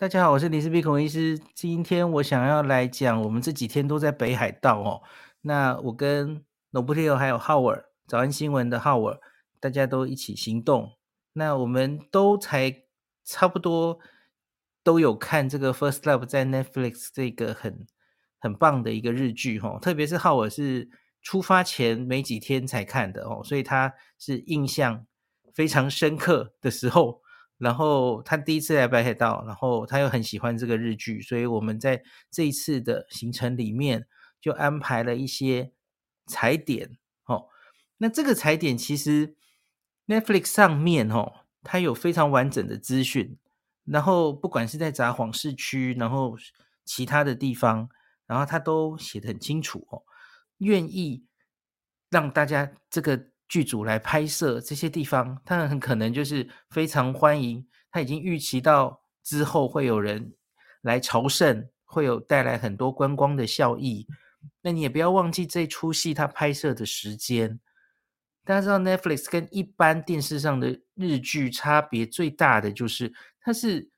大家好，我是林氏璧孔医师。今天我想要来讲，我们这几天都在北海道哦。那我跟 n o b l e 还有 Howard 早安新闻的 Howard，大家都一起行动。那我们都才差不多都有看这个 First Love 在 Netflix 这个很很棒的一个日剧哦。特别是 Howard 是出发前没几天才看的哦，所以他是印象非常深刻的时候。然后他第一次来北海道，然后他又很喜欢这个日剧，所以我们在这一次的行程里面就安排了一些踩点。哦，那这个踩点其实 Netflix 上面哦，它有非常完整的资讯，然后不管是在札幌市区，然后其他的地方，然后它都写的很清楚哦，愿意让大家这个。剧组来拍摄这些地方，他很可能就是非常欢迎。他已经预期到之后会有人来朝圣，会有带来很多观光的效益。那你也不要忘记这出戏他拍摄的时间。大家知道 Netflix 跟一般电视上的日剧差别最大的就是，它是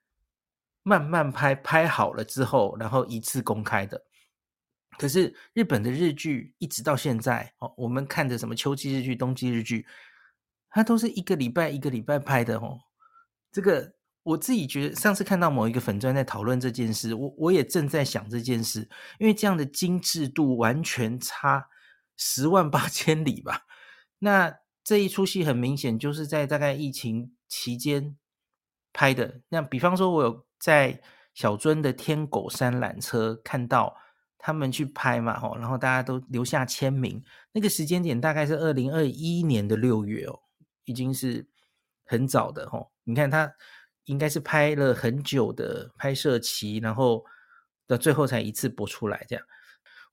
慢慢拍，拍好了之后，然后一次公开的。可是日本的日剧一直到现在哦，我们看的什么秋季日剧、冬季日剧，它都是一个礼拜一个礼拜拍的哦。这个我自己觉得，上次看到某一个粉钻在讨论这件事，我我也正在想这件事，因为这样的精致度完全差十万八千里吧。那这一出戏很明显就是在大概疫情期间拍的。那比方说，我有在小樽的天狗山缆车看到。他们去拍嘛，吼，然后大家都留下签名。那个时间点大概是二零二一年的六月哦，已经是很早的吼。你看他应该是拍了很久的拍摄期，然后到最后才一次播出来这样。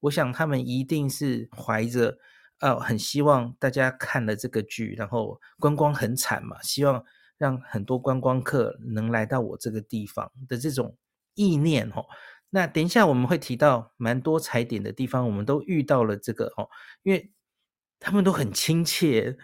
我想他们一定是怀着呃很希望大家看了这个剧，然后观光很惨嘛，希望让很多观光客能来到我这个地方的这种意念吼。那等一下我们会提到蛮多踩点的地方，我们都遇到了这个哦，因为他们都很亲切，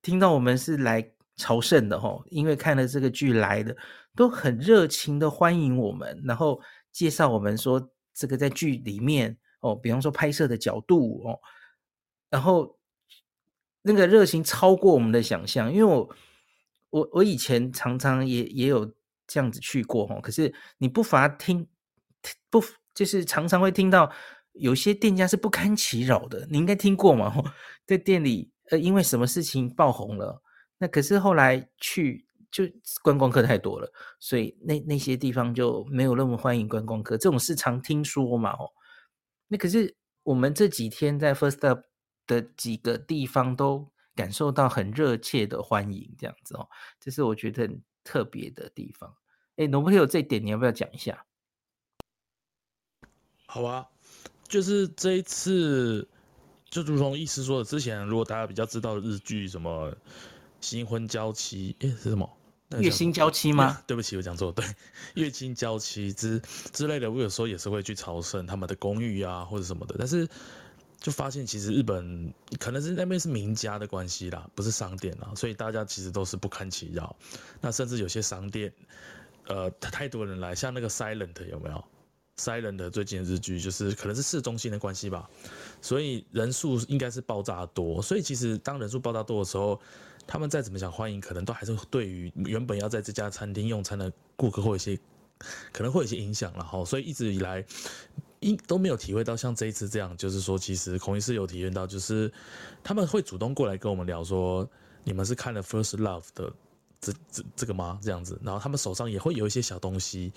听到我们是来朝圣的哦，因为看了这个剧来的，都很热情的欢迎我们，然后介绍我们说这个在剧里面哦，比方说拍摄的角度哦，然后那个热情超过我们的想象，因为我我我以前常常也也有这样子去过哦，可是你不乏听。不，就是常常会听到有些店家是不堪其扰的，你应该听过嘛？在店里，呃，因为什么事情爆红了，那可是后来去就观光客太多了，所以那那些地方就没有那么欢迎观光客。这种事常听说嘛，哦，那可是我们这几天在 First Up 的几个地方都感受到很热切的欢迎，这样子哦，这是我觉得很特别的地方。哎，能不能有这一点？你要不要讲一下？好啊，就是这一次，就如同医师说的，之前如果大家比较知道的日剧什么《新婚娇妻》，诶，是什么？月薪娇妻吗？对不起，我讲错，对，月薪娇妻之之类的，我有时候也是会去朝圣他们的公寓啊，或者什么的。但是就发现其实日本可能是那边是名家的关系啦，不是商店啦，所以大家其实都是不堪其扰。那甚至有些商店，呃，太多人来，像那个 Silent 有没有？Silent 最近的日剧就是可能是市中心的关系吧，所以人数应该是爆炸多。所以其实当人数爆炸多的时候，他们再怎么想欢迎，可能都还是对于原本要在这家餐厅用餐的顾客会有一些可能会有一些影响了哈。所以一直以来。应都没有体会到像这一次这样，就是说，其实孔医师有体验到，就是他们会主动过来跟我们聊说，你们是看了《First Love》的这这这个吗？这样子，然后他们手上也会有一些小东西，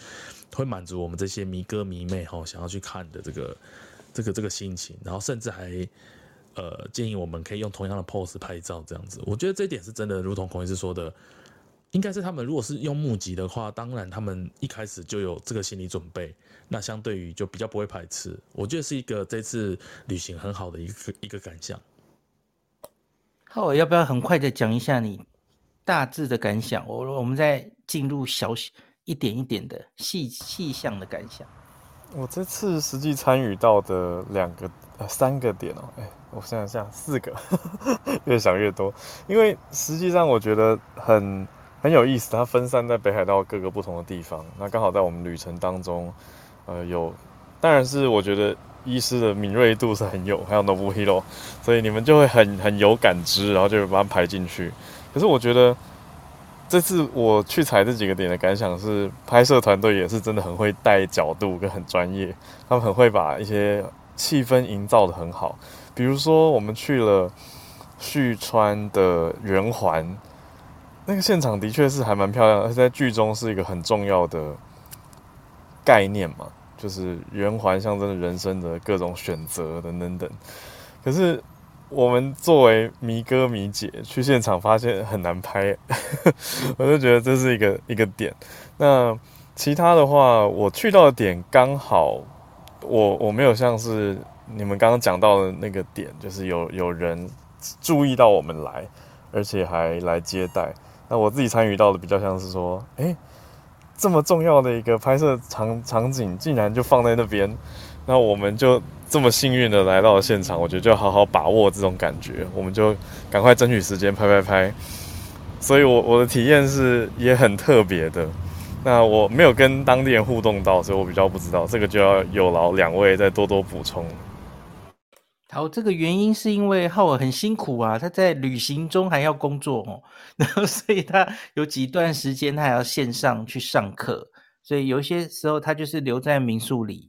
会满足我们这些迷哥迷妹哈想要去看的这个这个这个心情，然后甚至还呃建议我们可以用同样的 pose 拍照这样子。我觉得这一点是真的，如同孔医师说的。应该是他们如果是用募集的话，当然他们一开始就有这个心理准备，那相对于就比较不会排斥。我觉得是一个这次旅行很好的一个一个感想。好，我要不要很快的讲一下你大致的感想？我我们再进入小一点一点的细细项的感想。我这次实际参与到的两个三个点哦，哎，我想想四个，越想越多，因为实际上我觉得很。很有意思，它分散在北海道各个不同的地方。那刚好在我们旅程当中，呃，有，当然是我觉得医师的敏锐度是很有，还有 Nobuhiro，所以你们就会很很有感知，然后就会把它排进去。可是我觉得这次我去踩这几个点的感想是，拍摄团队也是真的很会带角度跟很专业，他们很会把一些气氛营造得很好。比如说我们去了旭川的圆环。那个现场的确是还蛮漂亮，而在剧中是一个很重要的概念嘛，就是圆环象征着人生的各种选择等等等。可是我们作为迷哥迷姐去现场发现很难拍，我就觉得这是一个一个点。那其他的话，我去到的点刚好，我我没有像是你们刚刚讲到的那个点，就是有有人注意到我们来，而且还来接待。那我自己参与到的比较像是说，诶，这么重要的一个拍摄场场景，竟然就放在那边，那我们就这么幸运的来到了现场，我觉得就好好把握这种感觉，我们就赶快争取时间拍拍拍。所以我我的体验是也很特别的。那我没有跟当地人互动到，所以我比较不知道，这个就要有劳两位再多多补充。好，这个原因是因为浩尔很辛苦啊，他在旅行中还要工作哦，然 后所以他有几段时间他还要线上去上课，所以有些时候他就是留在民宿里，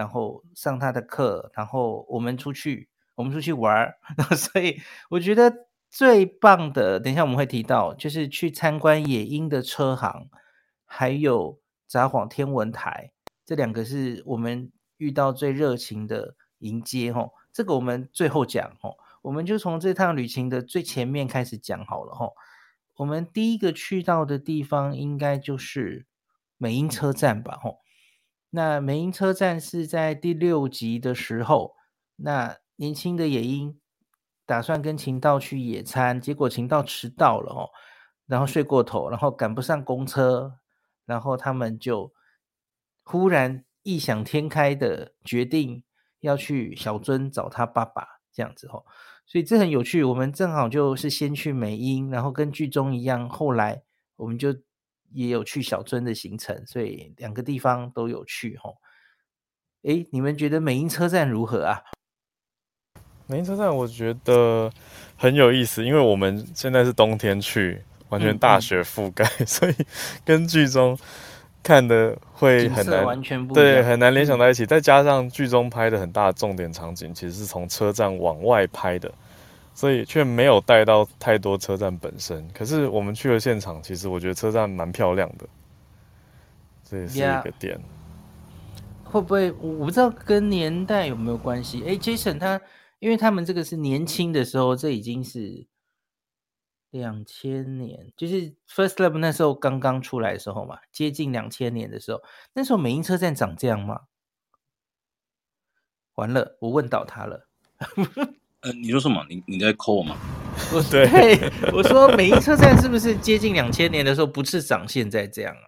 然后上他的课，然后我们出去，我们出去玩，然后所以我觉得最棒的，等一下我们会提到，就是去参观野鹰的车行，还有札幌天文台，这两个是我们遇到最热情的迎接哦。这个我们最后讲哦，我们就从这趟旅行的最前面开始讲好了哈。我们第一个去到的地方应该就是美瑛车站吧？吼，那美英车站是在第六集的时候，那年轻的野鹰打算跟晴道去野餐，结果晴道迟到了哦，然后睡过头，然后赶不上公车，然后他们就忽然异想天开的决定。要去小樽找他爸爸这样子哦，所以这很有趣。我们正好就是先去美英，然后跟剧中一样，后来我们就也有去小樽的行程，所以两个地方都有去吼。诶，你们觉得美英车站如何啊？美英车站我觉得很有意思，因为我们现在是冬天去，完全大雪覆盖，嗯嗯，所以跟剧中。看的会很难，完全不对，很难联想在一起。再加上剧中拍的很大的重点场景，其实是从车站往外拍的，所以却没有带到太多车站本身。可是我们去了现场，其实我觉得车站蛮漂亮的，这也是一个点。Yeah. 会不会我不知道跟年代有没有关系？哎，Jason 他，因为他们这个是年轻的时候，这已经是。两千年就是 First Love 那时候刚刚出来的时候嘛，接近两千年的时候，那时候美英车站长这样吗？完了，我问到他了。呃，你说什么？你你在 call 我吗？不 对，我说美瑛车站是不是接近两千年的时候不是长现在这样啊？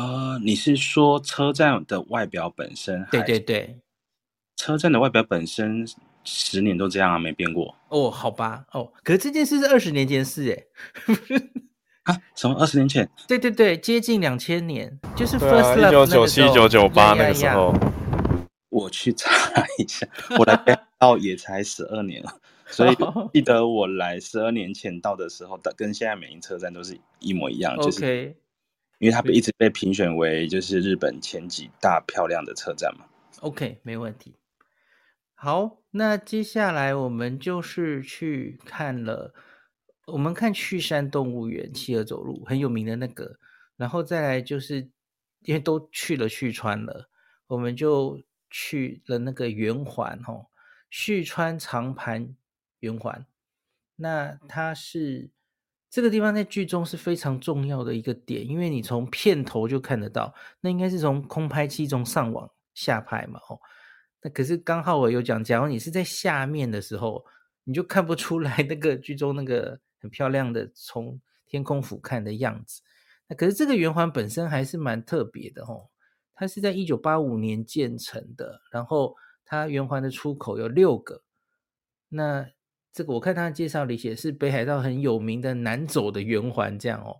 呃，你是说车站的外表本身？对对对，车站的外表本身十年都这样啊，没变过。哦，好吧，哦，可是这件事是二十年前的事哎。啊，什么二十年前？对对对，接近两千年，就是 First Love 一九九七、一九九八那个时候。我去查一下，我来到也才十二年了，所以 记得我来十二年前到的时候，跟现在每一车站都是一模一样，就是.因为它一直被评选为就是日本前几大漂亮的车站嘛。OK，没问题。好，那接下来我们就是去看了。我们看去山动物园，企鹅走路很有名的那个，然后再来就是因为都去了旭川了，我们就去了那个圆环哦，旭川长盘圆环。那它是这个地方在剧中是非常重要的一个点，因为你从片头就看得到，那应该是从空拍机中上往下拍嘛哦。那可是刚好我有讲，假如你是在下面的时候，你就看不出来那个剧中那个。很漂亮的从天空俯瞰的样子，那可是这个圆环本身还是蛮特别的哦。它是在一九八五年建成的，然后它圆环的出口有六个。那这个我看它的介绍里写是北海道很有名的难走的圆环这样哦。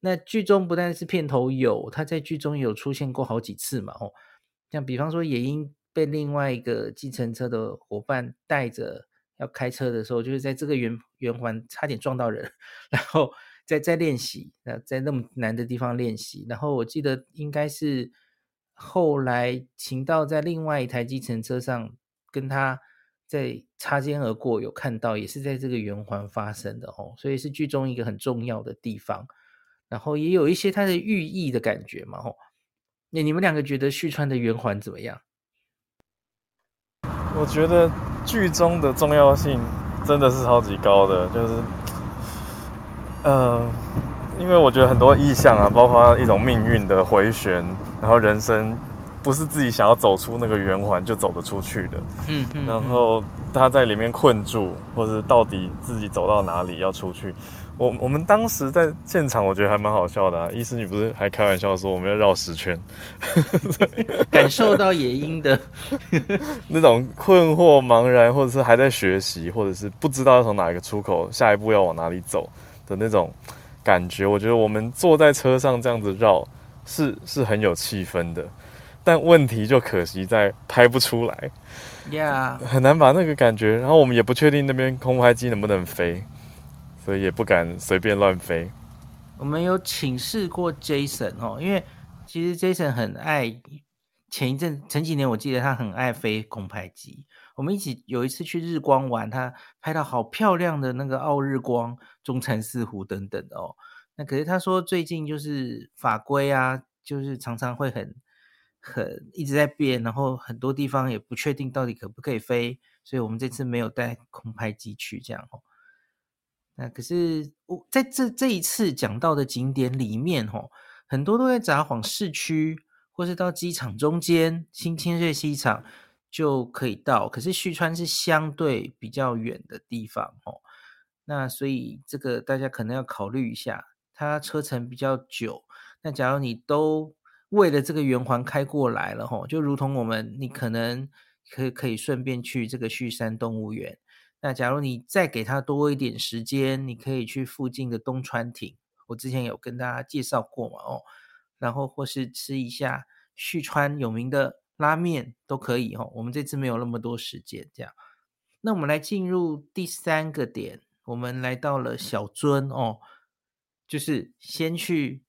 那剧中不但是片头有，它在剧中有出现过好几次嘛哦。像比方说野樱被另外一个计程车的伙伴带着。要开车的时候，就是在这个圆圆环差点撞到人，然后在在练习，那在那么难的地方练习。然后我记得应该是后来秦道在另外一台计程车上跟他在擦肩而过，有看到也是在这个圆环发生的哦，所以是剧中一个很重要的地方。然后也有一些它的寓意的感觉嘛，吼。那你们两个觉得旭川的圆环怎么样？我觉得。剧中的重要性真的是超级高的，就是，呃，因为我觉得很多意象啊，包括一种命运的回旋，然后人生不是自己想要走出那个圆环就走得出去的，嗯，嗯，然后他在里面困住，或是到底自己走到哪里要出去。我我们当时在现场，我觉得还蛮好笑的啊。医师，你不是还开玩笑说我们要绕十圈，感受到野鹰的 那种困惑、茫然，或者是还在学习，或者是不知道要从哪一个出口，下一步要往哪里走的那种感觉。我觉得我们坐在车上这样子绕，是是很有气氛的。但问题就可惜在拍不出来，Yeah，很难把那个感觉。然后我们也不确定那边空拍机能不能飞。所以也不敢随便乱飞。我们有请示过 Jason 哦，因为其实 Jason 很爱，前一阵前几年我记得他很爱飞空拍机。我们一起有一次去日光玩，他拍到好漂亮的那个奥日光、中禅寺湖等等哦。那可是他说最近就是法规啊，就是常常会很很一直在变，然后很多地方也不确定到底可不可以飞，所以我们这次没有带空拍机去这样哦。那可是我在这这一次讲到的景点里面，哦，很多都在札幌市区，或是到机场中间新千岁机场就可以到。可是旭川是相对比较远的地方，哦。那所以这个大家可能要考虑一下，它车程比较久。那假如你都为了这个圆环开过来了，吼，就如同我们，你可能可以可以顺便去这个旭山动物园。那假如你再给他多一点时间，你可以去附近的东川町，我之前有跟大家介绍过嘛，哦，然后或是吃一下旭川有名的拉面都可以哦。我们这次没有那么多时间，这样，那我们来进入第三个点，我们来到了小樽哦，就是先去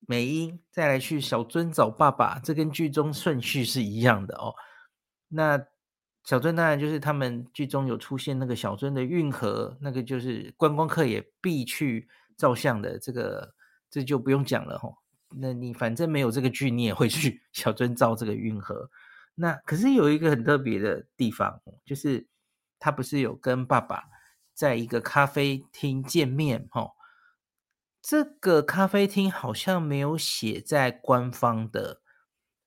美英，再来去小樽找爸爸，这跟剧中顺序是一样的哦。那。小樽当然就是他们剧中有出现那个小樽的运河，那个就是观光客也必去照相的，这个这就不用讲了吼。那你反正没有这个剧，你也会去小樽造这个运河。那可是有一个很特别的地方，就是他不是有跟爸爸在一个咖啡厅见面哦？这个咖啡厅好像没有写在官方的。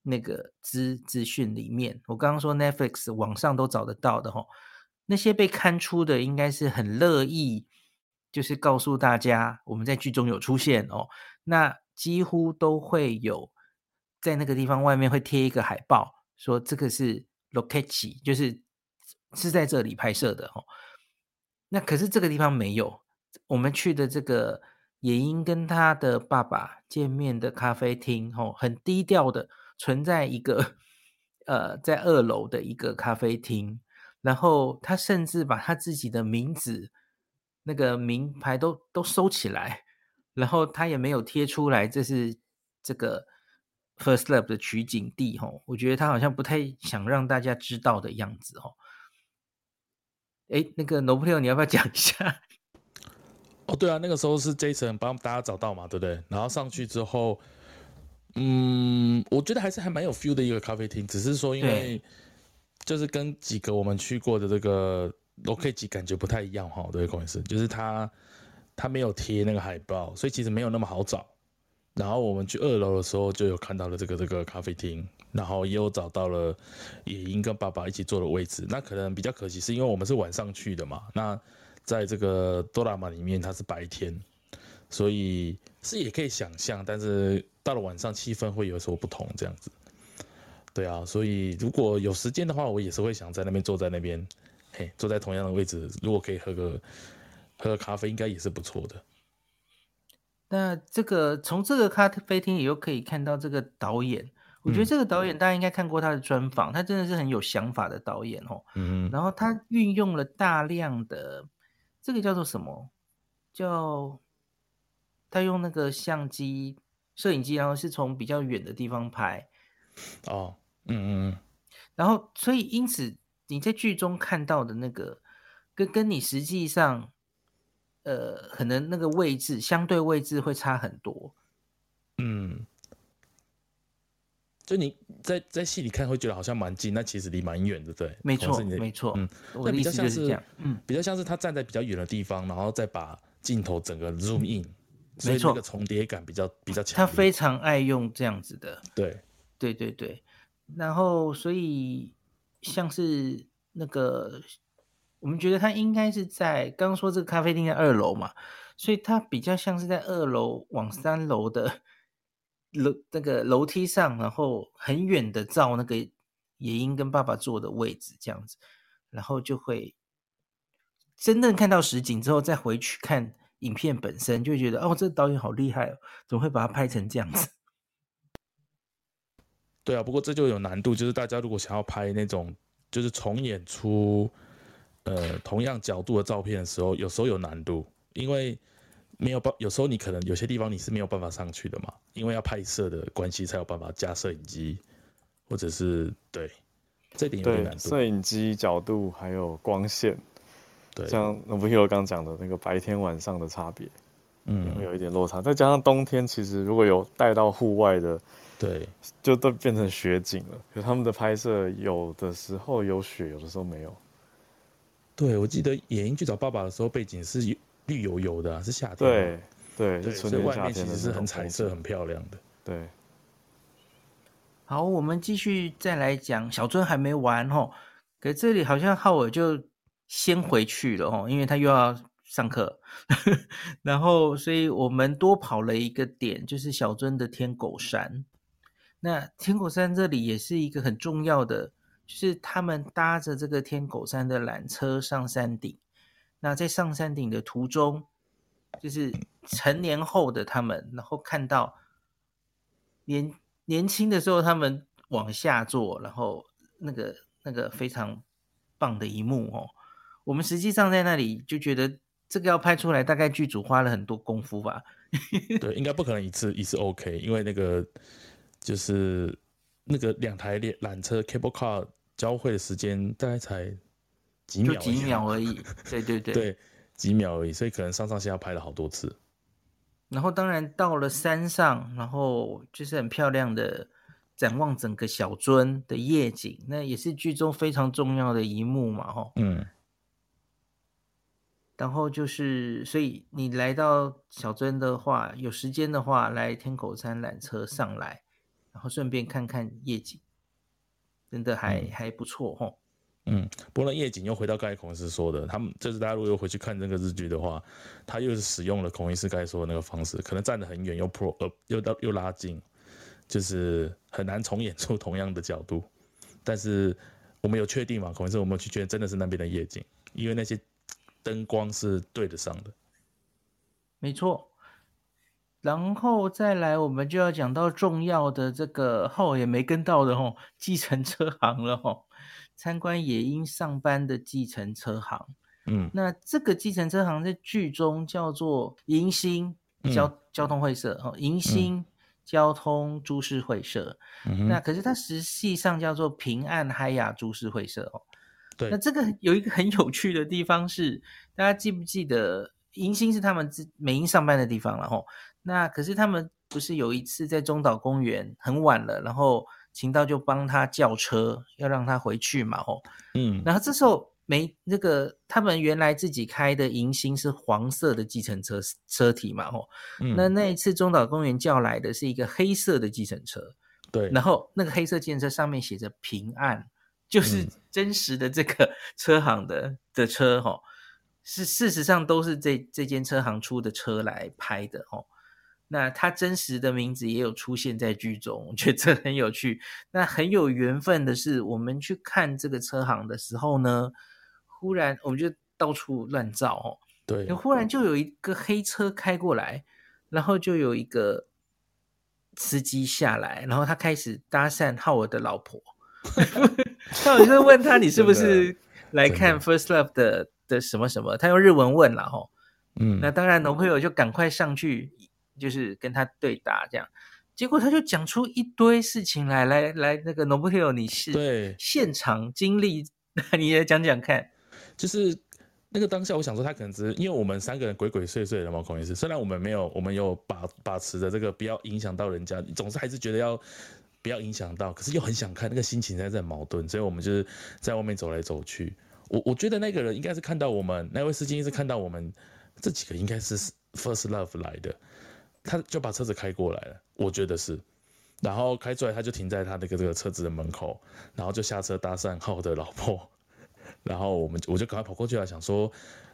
那个资资讯里面，我刚刚说 Netflix 网上都找得到的吼，那些被刊出的应该是很乐意，就是告诉大家我们在剧中有出现哦。那几乎都会有在那个地方外面会贴一个海报，说这个是 location，就是是在这里拍摄的哦。那可是这个地方没有，我们去的这个也英跟他的爸爸见面的咖啡厅，哦，很低调的存在一个呃，在二楼的一个咖啡厅，然后他甚至把他自己的名字那个名牌都都收起来，然后他也没有贴出来，这是这个 First Love 的取景地，哦，我觉得他好像不太想让大家知道的样子，哦。哎，那个 Noble，你要不要讲一下？哦，对啊，那个时候是 Jason 帮大家找到嘛，对不对？然后上去之后，嗯，我觉得还是还蛮有 feel 的一个咖啡厅，只是说因为就是跟几个我们去过的这个 location 感觉不太一样哈，对，不好意思，就是他他没有贴那个海报，所以其实没有那么好找。然后我们去二楼的时候就有看到了这个这个咖啡厅。然后也有找到了野英跟爸爸一起坐的位置，那可能比较可惜，是因为我们是晚上去的嘛。那在这个多拉玛里面，它是白天，所以是也可以想象，但是到了晚上气氛会有所不同这样子。对啊，所以如果有时间的话，我也是会想在那边坐在那边，嘿，坐在同样的位置，如果可以喝个喝咖啡，应该也是不错的。那这个从这个咖啡厅也又可以看到这个导演。我觉得这个导演大家应该看过他的专访，他真的是很有想法的导演哦。嗯，然后他运用了大量的这个叫做什么？叫他用那个相机、摄影机，然后是从比较远的地方拍。哦，嗯嗯嗯。然后，所以因此你在剧中看到的那个，跟跟你实际上，呃，可能那个位置相对位置会差很多。嗯。就你在在戏里看会觉得好像蛮近，那其实离蛮远的，对，没错，没错，嗯，那比较像是，嗯，比较像是他站在比较远的地方，然后再把镜头整个 zoom in，所以那个重叠感比较比较强。他非常爱用这样子的，对，对对对，然后所以像是那个，我们觉得他应该是在刚刚说这个咖啡厅在二楼嘛，所以他比较像是在二楼往三楼的。楼那个楼梯上，然后很远的照那个野英跟爸爸坐的位置，这样子，然后就会真正看到实景之后，再回去看影片本身，就觉得哦，这个导演好厉害哦，怎么会把它拍成这样子？对啊，不过这就有难度，就是大家如果想要拍那种就是重演出呃同样角度的照片的时候，有时候有难度，因为。没有办，有时候你可能有些地方你是没有办法上去的嘛，因为要拍摄的关系才有办法加摄影机，或者是对，这点有点难度。摄影机角度还有光线，对，像 Nobuhiro 刚讲的那个白天晚上的差别，嗯，会有一点落差。再加上冬天，其实如果有带到户外的，对，就都变成雪景了。可他们的拍摄有的时候有雪，有的时候没有。对，我记得野英去找爸爸的时候，背景是绿油油的，是夏天。对对，对，所以外面其实是很彩色、很漂亮的。对。好，我们继续再来讲，小樽还没完哦。可这里好像浩尔就先回去了哦，因为他又要上课。然后，所以我们多跑了一个点，就是小樽的天狗山。那天狗山这里也是一个很重要的，就是他们搭着这个天狗山的缆车上山顶。那在上山顶的途中，就是成年后的他们，然后看到年年轻的时候他们往下坐，然后那个那个非常棒的一幕哦。我们实际上在那里就觉得这个要拍出来，大概剧组花了很多功夫吧。对，应该不可能一次一次 OK，因为那个就是那个两台缆缆车 cable car 交汇的时间大概才。几秒，几秒而已，对对对，对，几秒而已，所以可能上上下下拍了好多次。然后当然到了山上，然后就是很漂亮的展望整个小樽的夜景，那也是剧中非常重要的一幕嘛，吼。嗯。然后就是，所以你来到小樽的话，有时间的话来天狗山缆车上来，然后顺便看看夜景，真的还、嗯、还不错，吼。嗯，不过那夜景又回到刚才孔医师说的，他们就是大家如果又回去看那个日剧的话，他又是使用了孔医师刚才说的那个方式，可能站得很远又 pro 呃又到又拉近，就是很难重演出同样的角度。但是我们有确定嘛？孔医师，我们去确认真的是那边的夜景，因为那些灯光是对得上的。没错。然后再来，我们就要讲到重要的这个后也没跟到的吼，计程车行了吼。参观野鹰上班的计程车行，嗯，那这个计程车行在剧中叫做迎新交、嗯、交通会社哦，迎新交通株式会社。嗯、那可是它实际上叫做平安海雅株式会社哦。对，那这个有一个很有趣的地方是，大家记不记得迎新是他们美英上班的地方了吼？那可是他们不是有一次在中岛公园很晚了，然后秦道就帮他叫车，要让他回去嘛，吼，嗯，然后这时候没那个他们原来自己开的迎新是黄色的计程车车体嘛，吼，嗯，那那一次中岛公园叫来的是一个黑色的计程车，对，然后那个黑色计程车上面写着平安，就是真实的这个 车行的的车，吼，是事实上都是这这间车行出的车来拍的，吼。那他真实的名字也有出现在剧中，我觉得这很有趣。那很有缘分的是，我们去看这个车行的时候呢，忽然我们就到处乱照哦。对，忽然就有一个黑车开过来，然后就有一个司机下来，然后他开始搭讪浩尔的老婆。他好像问他，你是不是来看《First Love》的的什么什么？他用日文问了吼。嗯，那当然，男朋友就赶快上去。就是跟他对答这样，结果他就讲出一堆事情来，来来，那个 Nobuhiro，你是对现场经历，你也讲讲看。就是那个当下，我想说他可能只是因为我们三个人鬼鬼祟祟的嘛，孔医师。虽然我们没有，我们有把把持着这个不要影响到人家，总是还是觉得要不要影响到，可是又很想看，那个心情在在矛盾，所以我们就是在外面走来走去。我我觉得那个人应该是看到我们那位司机是看到我们这几个应该是 First Love 来的。他就把车子开过来了，我觉得是，然后开出来他就停在他那个这个车子的门口，然后就下车搭讪浩的老婆，然后我们我就赶快跑过去了，想说，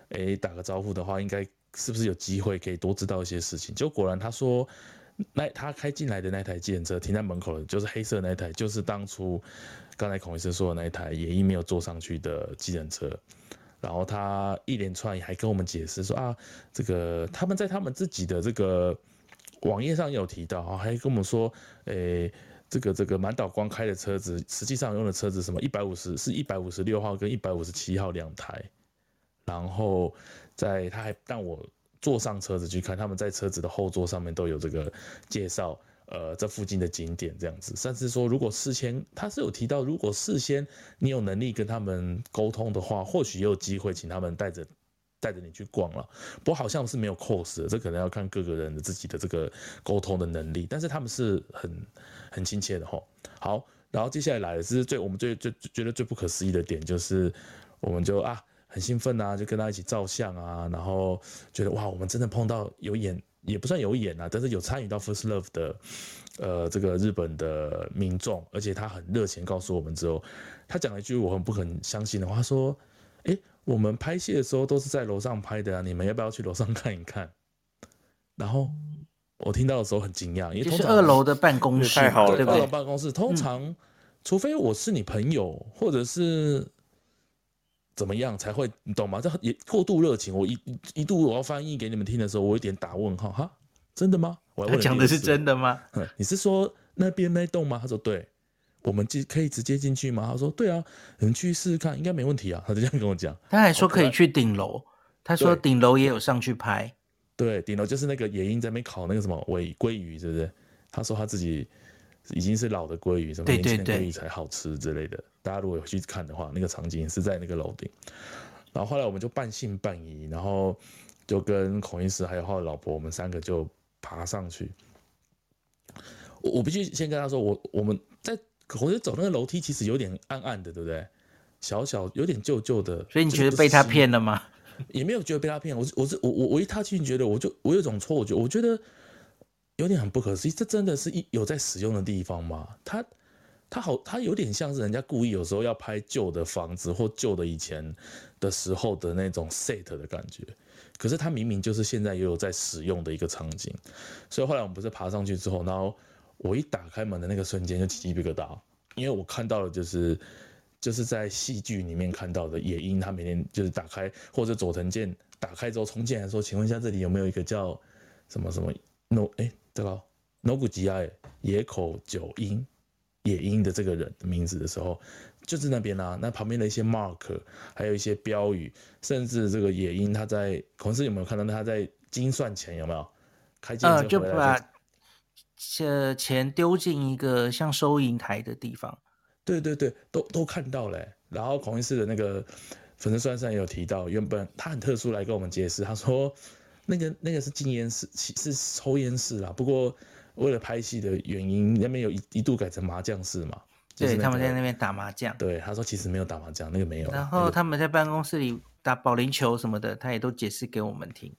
诶，打个招呼的话，应该是不是有机会可以多知道一些事情？就果果然他说，那他开进来的那台计程车停在门口的，就是黑色那台，就是当初刚才孔医生说的那一台也一没有坐上去的计程车。然后他一连串还跟我们解释说啊，这个他们在他们自己的这个。网页上有提到啊，还跟我们说，诶，这个这个满岛光开的车子，实际上用的车子什么一百五十是一百五十六号跟一百五十七号两台，然后在他还让我坐上车子去看，他们在车子的后座上面都有这个介绍，呃，这附近的景点这样子，甚至说如果事先他是有提到，如果事先你有能力跟他们沟通的话，或许也有机会请他们带着。带着你去逛了，不过好像是没有 cos，这可能要看各个人的自己的这个沟通的能力。但是他们是很很亲切的齁。好，然后接下来来的是最我们最最觉得最不可思议的点，就是我们就啊很兴奋啊，就跟他一起照相啊，然后觉得哇，我们真的碰到有演也不算有演啊，但是有参与到 First Love 的呃这个日本的民众，而且他很热情告诉我们之后，他讲了一句我很不肯相信的话，他说，诶。我们拍戏的时候都是在楼上拍的啊，你们要不要去楼上看一看？然后我听到的时候很惊讶，因为通常是二楼的办公室，太好了，对，二楼办公室通常、嗯、除非我是你朋友，或者是怎么样才会，你懂吗？这也过度热情。我一一度我要翻译给你们听的时候，我有点打问号哈，真的吗？我他讲的是真的吗？你是说那边没动吗？他说对。我们进可以直接进去吗？他说对啊，你们去试试看，应该没问题啊。他就这样跟我讲。他还说可以去顶楼，他说顶楼也有上去拍。对，顶楼就是那个野英在那边烤那个什么尾鲑鱼，是不是？他说他自己已经是老的鲑鱼，什么年轻的鲑鱼才好吃之类的。大家如果有去看的话，那个场景是在那个楼顶。然后后来我们就半信半疑，然后就跟孔医师还有他的老婆，我们三个就爬上去。我我必须先跟他说，我我们在。可我觉得走那个楼梯其实有点暗暗的，对不对？小小有点旧旧的，所以你觉得被他骗了吗？也没有觉得被他骗，我我是我我我一踏进去觉得，我就我有种错觉，我觉得有点很不可思议，这真的是一有在使用的地方吗？他他好，他有点像是人家故意有时候要拍旧的房子或旧的以前的时候的那种 set 的感觉，可是他明明就是现在也有在使用的一个场景，所以后来我们不是爬上去之后，然后。我一打开门的那个瞬间就起鸡皮疙瘩，因为我看到了就是就是在戏剧里面看到的野鹰，他每天就是打开或者佐藤健打开之后冲进来说，请问一下这里有没有一个叫什么什么 no 哎这个 no 古吉爱野口九鹰野鹰的这个人的名字的时候，就是那边啊，那旁边的一些 mark，还有一些标语，甚至这个野鹰他在孔师有没有看到他在精算前有没有？开机、呃、就把呃钱丢进一个像收银台的地方。对对对，都都看到了。然后孔医师的那个粉丝专上也有提到，原本他很特殊来跟我们解释，他说那个那个是禁烟室，是抽烟室啦。不过为了拍戏的原因，那边有一一度改成麻将室嘛。对，他们在那边打麻将。对，他说其实没有打麻将，那个没有。然后他们在办公室里打保龄球什么的，他也都解释给我们听。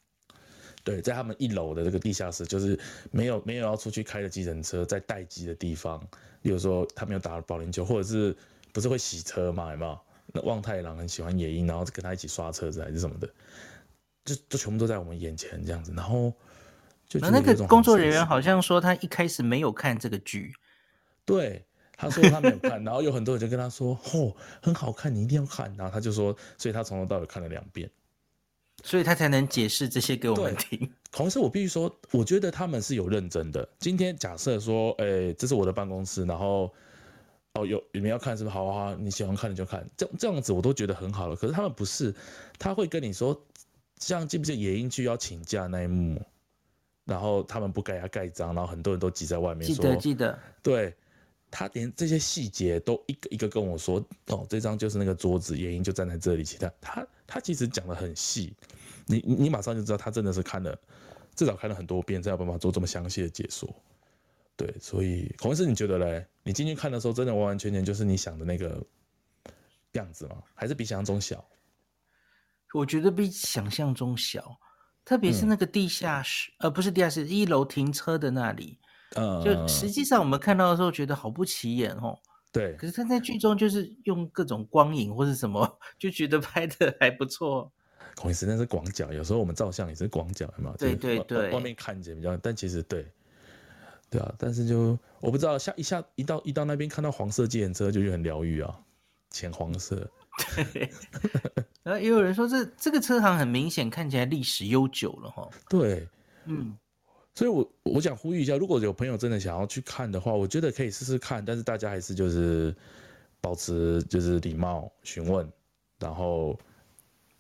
对，在他们一楼的这个地下室，就是没有没有要出去开的计程车，在待机的地方。例如说他没有打保龄球，或者是不是会洗车嘛？有没有？那望太郎很喜欢野鹰，然后跟他一起刷车子还是什么的，就就全部都在我们眼前这样子。然后就那个工作人员好像说他一开始没有看这个剧，对，他说他没有看，然后有很多人就跟他说：“哦，很好看，你一定要看。”然后他就说，所以他从头到尾看了两遍。所以他才能解释这些给我们听。同时，我必须说，我觉得他们是有认真的。今天假设说，哎、欸，这是我的办公室，然后哦，有你们要看是不是？好啊，你喜欢看你就看，这这样子我都觉得很好了。可是他们不是，他会跟你说，像记不记得野鹰剧要请假那一幕，然后他们不给他盖章，然后很多人都挤在外面说，记得记得，对，他连这些细节都一个一个跟我说，哦，这张就是那个桌子，原因就站在这里，其他他他其实讲的很细。你你马上就知道他真的是看了，至少看了很多遍才有办法做这么详细的解说。对，所以孔医师，你觉得嘞？你进去看的时候，真的完完全全就是你想的那个样子吗？还是比想象中小？我觉得比想象中小，特别是那个地下室，呃，不是地下室，一楼停车的那里。嗯，就实际上我们看到的时候，觉得好不起眼哦。对。可是他在剧中就是用各种光影或是什么，就觉得拍的还不错。孔医师那是广角，有时候我们照相也是广角，有没有？对对对，外面看着比较，但其实对，对啊，但是就我不知道，下一下一到一到那边看到黄色计程车就觉得很疗愈啊，浅黄色。对，然后也有人说这这个车行很明显看起来历史悠久了哈。对，嗯，所以我我想呼吁一下，如果有朋友真的想要去看的话，我觉得可以试试看，但是大家还是就是保持就是礼貌询问，然后。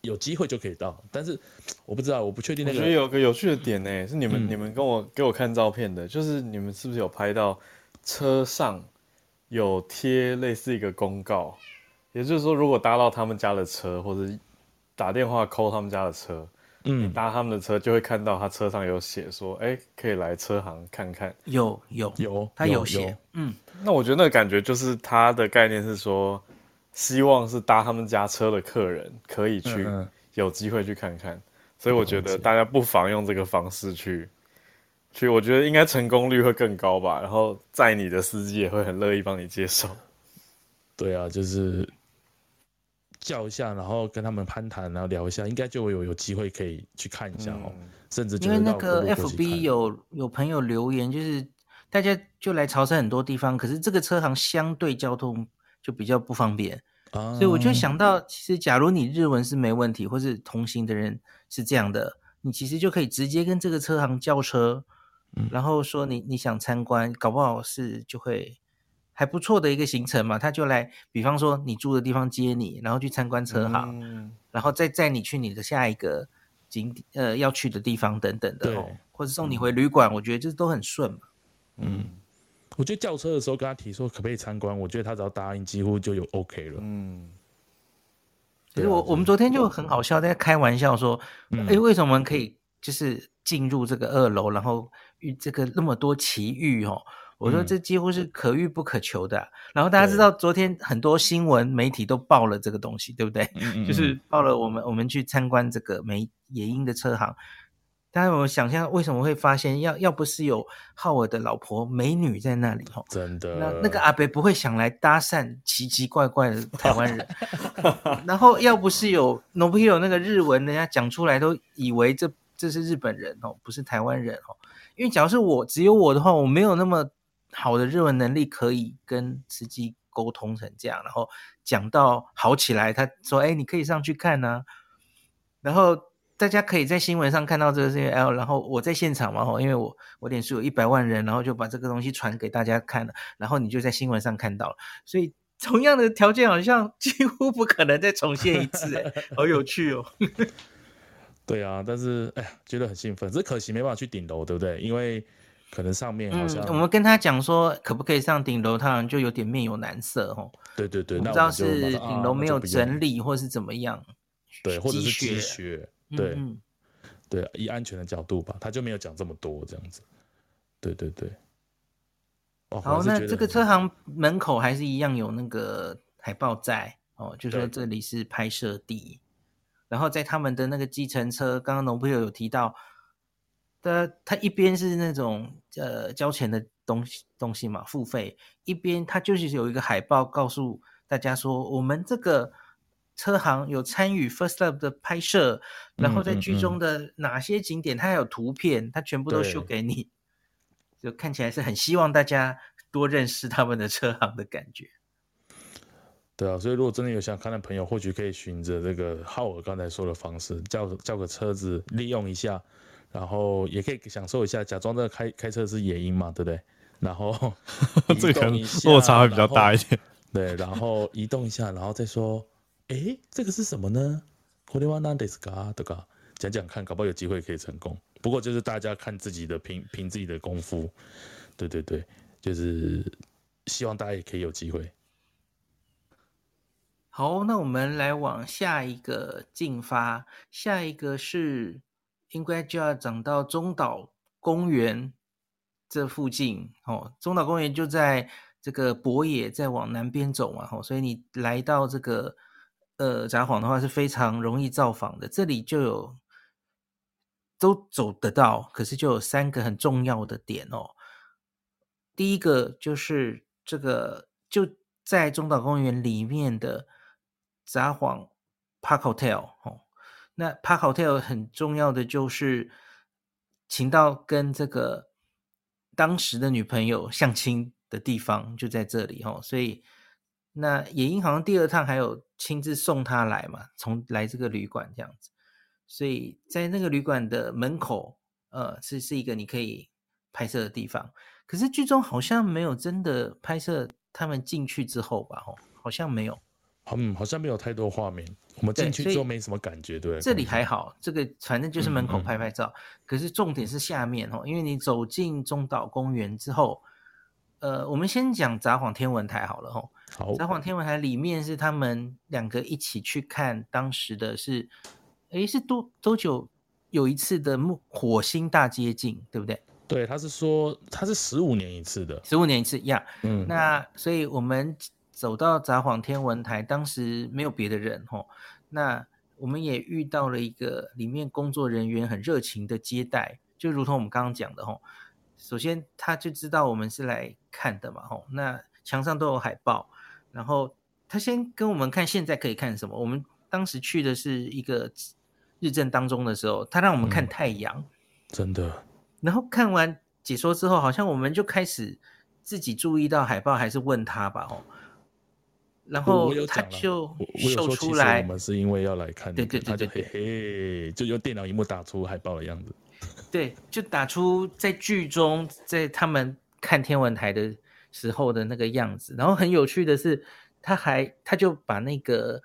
有机会就可以到，但是我不知道，我不确定那个。我觉得有个有趣的点呢，是你们、嗯、你们跟我给我看照片的，就是你们是不是有拍到车上有贴类似一个公告，也就是说，如果搭到他们家的车，或者打电话 call 他们家的车，嗯，你搭他们的车就会看到他车上有写说，哎、欸，可以来车行看看。有有有，他有写，嗯，那我觉得那个感觉就是他的概念是说。希望是搭他们家车的客人可以去有机会去看看，所以我觉得大家不妨用这个方式去去，我觉得应该成功率会更高吧。然后载你的司机也会很乐意帮你接受。对啊，就是叫一下，然后跟他们攀谈，然后聊一下，应该就有有机会可以去看一下哦。嗯、甚至因为那个 FB 有有朋友留言，就是大家就来潮汕很多地方，可是这个车行相对交通。就比较不方便，所以我就想到，其实假如你日文是没问题，或是同行的人是这样的，你其实就可以直接跟这个车行叫车，然后说你你想参观，搞不好是就会还不错的一个行程嘛。他就来，比方说你住的地方接你，然后去参观车行，然后再载你去你的下一个景点呃要去的地方等等的哦，或者送你回旅馆，我觉得这都很顺嘛，嗯。我觉得叫车的时候跟他提说可不可以参观，我觉得他只要答应，几乎就有 OK 了。嗯，其实我我们昨天就很好笑，在开玩笑说，哎、欸，为什么可以就是进入这个二楼，然后遇这个那么多奇遇哦？我说这几乎是可遇不可求的。然后大家知道，昨天很多新闻媒体都报了这个东西，对不对？就是报了我们我们去参观这个美野鹰的车行。大家有没有想象为什么会发现要要不是有浩尔的老婆美女在那里哦，真的，那那个阿北不会想来搭讪奇奇怪怪的台湾人，然后要不是有 Nobuhiro 那个日文，人家讲出来都以为这这是日本人哦，不是台湾人哦，因为假如是我只有我的话，我没有那么好的日文能力可以跟司机沟通成这样，然后讲到好起来，他说：“哎，你可以上去看呢、”然后大家可以在新闻上看到这个是 L，然后我在现场嘛，吼，因为我我脸书有一百万人，然后就把这个东西传给大家看了，然后你就在新闻上看到了，所以同样的条件好像几乎不可能再重现一次，哎，好有趣哦。对啊，但是哎呀，觉得很兴奋，只可惜没办法去顶楼，对不对？因为可能上面好像、嗯、我们跟他讲说可不可以上顶楼，他好像就有点面有难色哦。对对对，我不知道是顶楼没有整理，或是怎么样。对，或者是积雪。对、嗯，对，以安全的角度吧，他就没有讲这么多这样子。对对对。哦、好，那这个车行门口还是一样有那个海报在哦，就说这里是拍摄地。然后在他们的那个计程车，刚刚农朋友有提到的，他一边是那种呃交钱的东西东西嘛，付费，一边他就是有一个海报告诉大家说，我们这个车行有参与 First Love 的拍摄，然后在剧中的哪些景点，它还有图片，它全部都秀给你，就看起来是很希望大家多认识他们的车行的感觉。对啊，所以如果真的有想看的朋友，或许可以循着这个浩尔刚才说的方式，叫叫个车子利用一下，然后也可以享受一下，假装这个开开车是野鹰嘛，对不对？然后这个落差会比较大一点。对，然后移动一下，然后再说，哎，这个是什么呢？これは何ですか？对吧？讲讲看，搞不好有机会可以成功。不过就是大家看自己的凭凭自己的功夫，对对对，就是希望大家也可以有机会。好，那我们来往下一个进发，下一个是 应该就要长到中岛公园这附近哦。中岛公园就在这个博野，再往南边走嘛，吼，所以你来到这个呃札幌的话是非常容易造访的。这里就有都走得到，可是就有三个很重要的点哦。第一个就是这个就在中岛公园里面的。札幌 Park Hotel 哦，那 Park Hotel 很重要的就是请到跟这个当时的女朋友相亲的地方就在这里哦，所以那野樱好像第二趟还有亲自送他来嘛，从来这个旅馆这样子，所以在那个旅馆的门口，呃，是是一个你可以拍摄的地方，可是剧中好像没有真的拍摄他们进去之后吧，哦，好像没有。嗯，好像没有太多画面。我们进去之后没什么感觉，对，对。这里还好，这个反正就是门口拍拍照。嗯嗯、可是重点是下面哦，因为你走进中岛公园之后，呃，我们先讲札幌天文台好了哦。好。札幌天文台里面是他们两个一起去看当时的是，诶，是多多久有一次的木火星大接近，对不对？对，他是说他是十五年一次的，十五年一次呀。Yeah, 嗯。那所以我们。走到札幌天文台，当时没有别的人吼，那我们也遇到了一个里面工作人员很热情的接待，就如同我们刚刚讲的吼，首先他就知道我们是来看的嘛吼，那墙上都有海报，然后他先跟我们看现在可以看什么，我们当时去的是一个日正当中的时候，他让我们看太阳，嗯，真的，然后看完解说之后，好像我们就开始自己注意到海报，还是问他吧吼。然后他就秀出来，我们是因为要来看，对对对对，嘿嘿，就用电脑荧幕打出海报的样子。对，就打出在剧中在他们看天文台的时候的那个样子。然后很有趣的是，他还他就把那个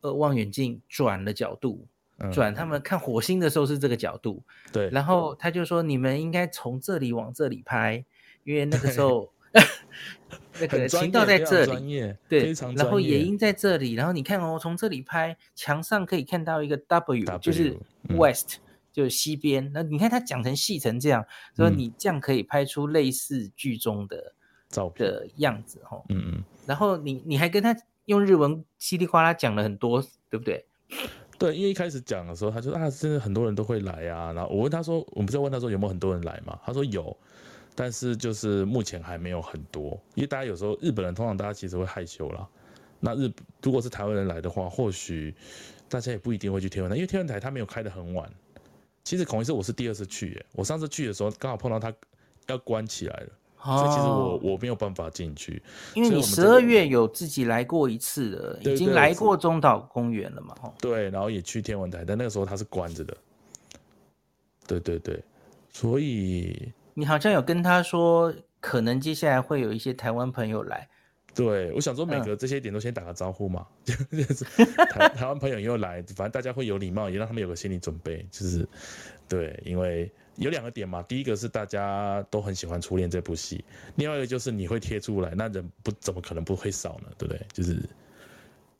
呃望远镜转了角度，转他们看火星的时候是这个角度。对，然后他就说，你们应该从这里往这里拍，因为那个时候。那个晴道在这里，对，然后野樱在这里，然后你看哦，从这里拍，墙上可以看到一个 W，, w 就是 West，、嗯、就是西边。那你看他讲成细成这样，说你这样可以拍出类似剧中的照片的样子哦。嗯嗯。然后你你还跟他用日文稀里哗啦讲了很多，对不对？对，因为一开始讲的时候，他就啊，真的很多人都会来啊。然后我问他说，我们不是问他说有没有很多人来嘛？他说有。但是就是目前还没有很多，因为大家有时候日本人通常大家其实会害羞啦。那日如果是台湾人来的话，或许大家也不一定会去天文台，因为天文台它没有开的很晚。其实孔医师我是第二次去耶，我上次去的时候刚好碰到他要关起来了。哦、所以其实我我没有办法进去，因为你十二月有自己来过一次了，已经来过中岛公园了嘛，对，然后也去天文台，但那个时候它是关着的。对对对，所以你好像有跟他说，可能接下来会有一些台湾朋友来。对，我想说每个这些点都先打个招呼嘛，嗯、台台湾朋友又来，反正大家会有礼貌，也让他们有个心理准备，就是对，因为有两个点嘛，第一个是大家都很喜欢《初恋》这部戏，另外一个就是你会贴出来，那人不怎么可能不会少呢，对不对？就是